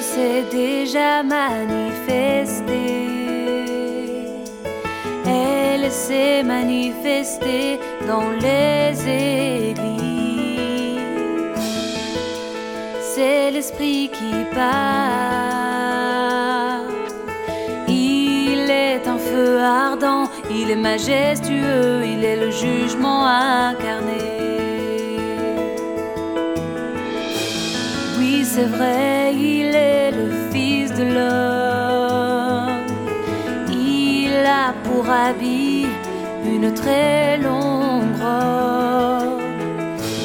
s'est déjà manifestée. Elle s'est manifestée dans les églises. C'est l'esprit qui parle. Il est un feu ardent, il est majestueux, il est le jugement incarné. C'est vrai, il est le Fils de l'homme. Il a pour habit une très longue robe,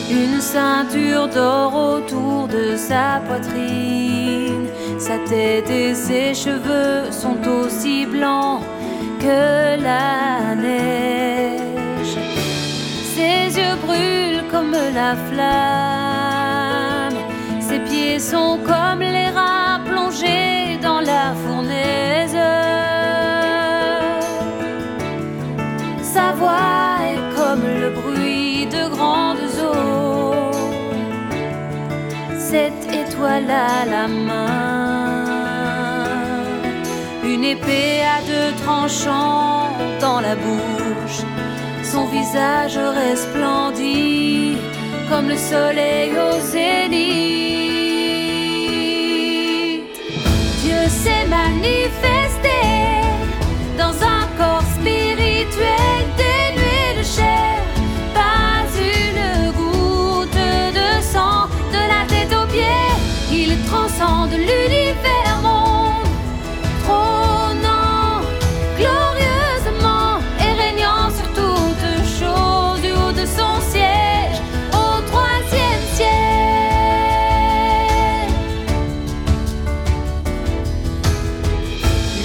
une ceinture d'or autour de sa poitrine. Sa tête et ses cheveux sont aussi blancs que la neige. Ses yeux brûlent comme la flamme. Sont comme les rats plongés dans la fournaise. Sa voix est comme le bruit de grandes eaux. Cette étoile à la main, une épée à deux tranchants dans la bouche. Son visage resplendit comme le soleil au zénith.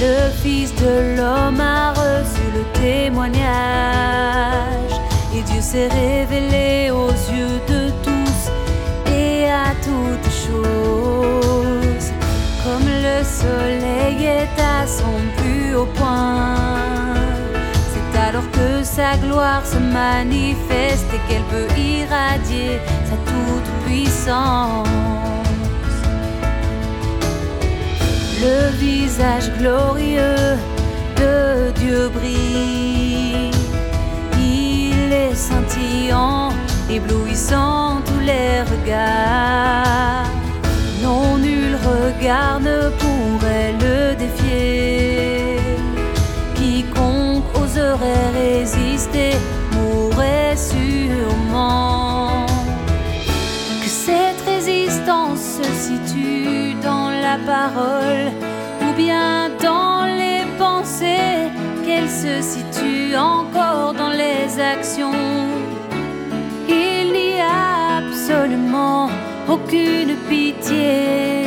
Le Fils de l'homme a reçu le témoignage et Dieu s'est révélé aux yeux de tous et à toutes choses. Comme le soleil est à son plus haut point, c'est alors que sa gloire se manifeste et qu'elle peut irradier sa toute puissance. Le visage glorieux de Dieu brille. Il est scintillant, éblouissant tous les regards. Non, nul regard ne se situe dans la parole ou bien dans les pensées, qu'elle se situe encore dans les actions. Il n'y a absolument aucune pitié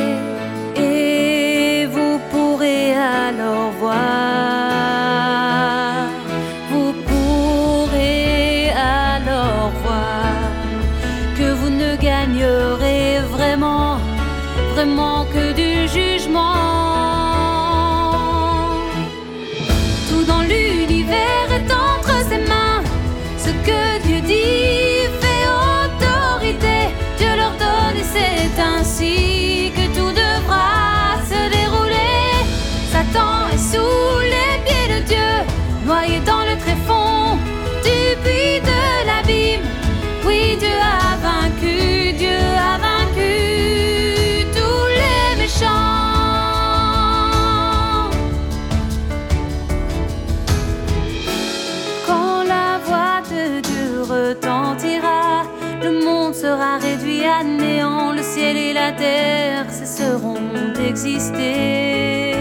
néant, le ciel et la terre cesseront d'exister.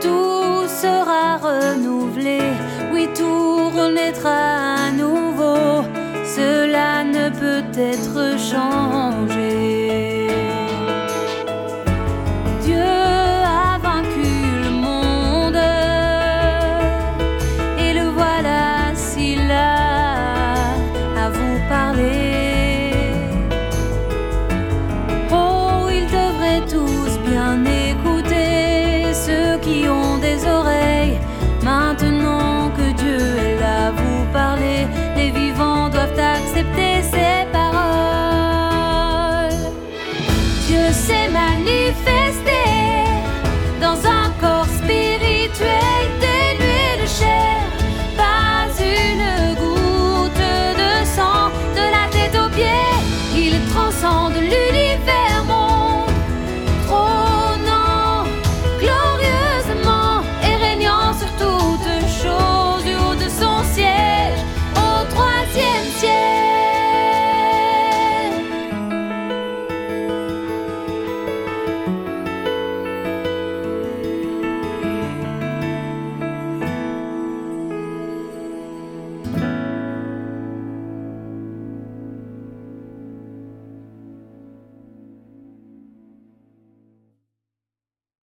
Tout sera renouvelé, oui, tout renaîtra à nouveau, cela ne peut être changé.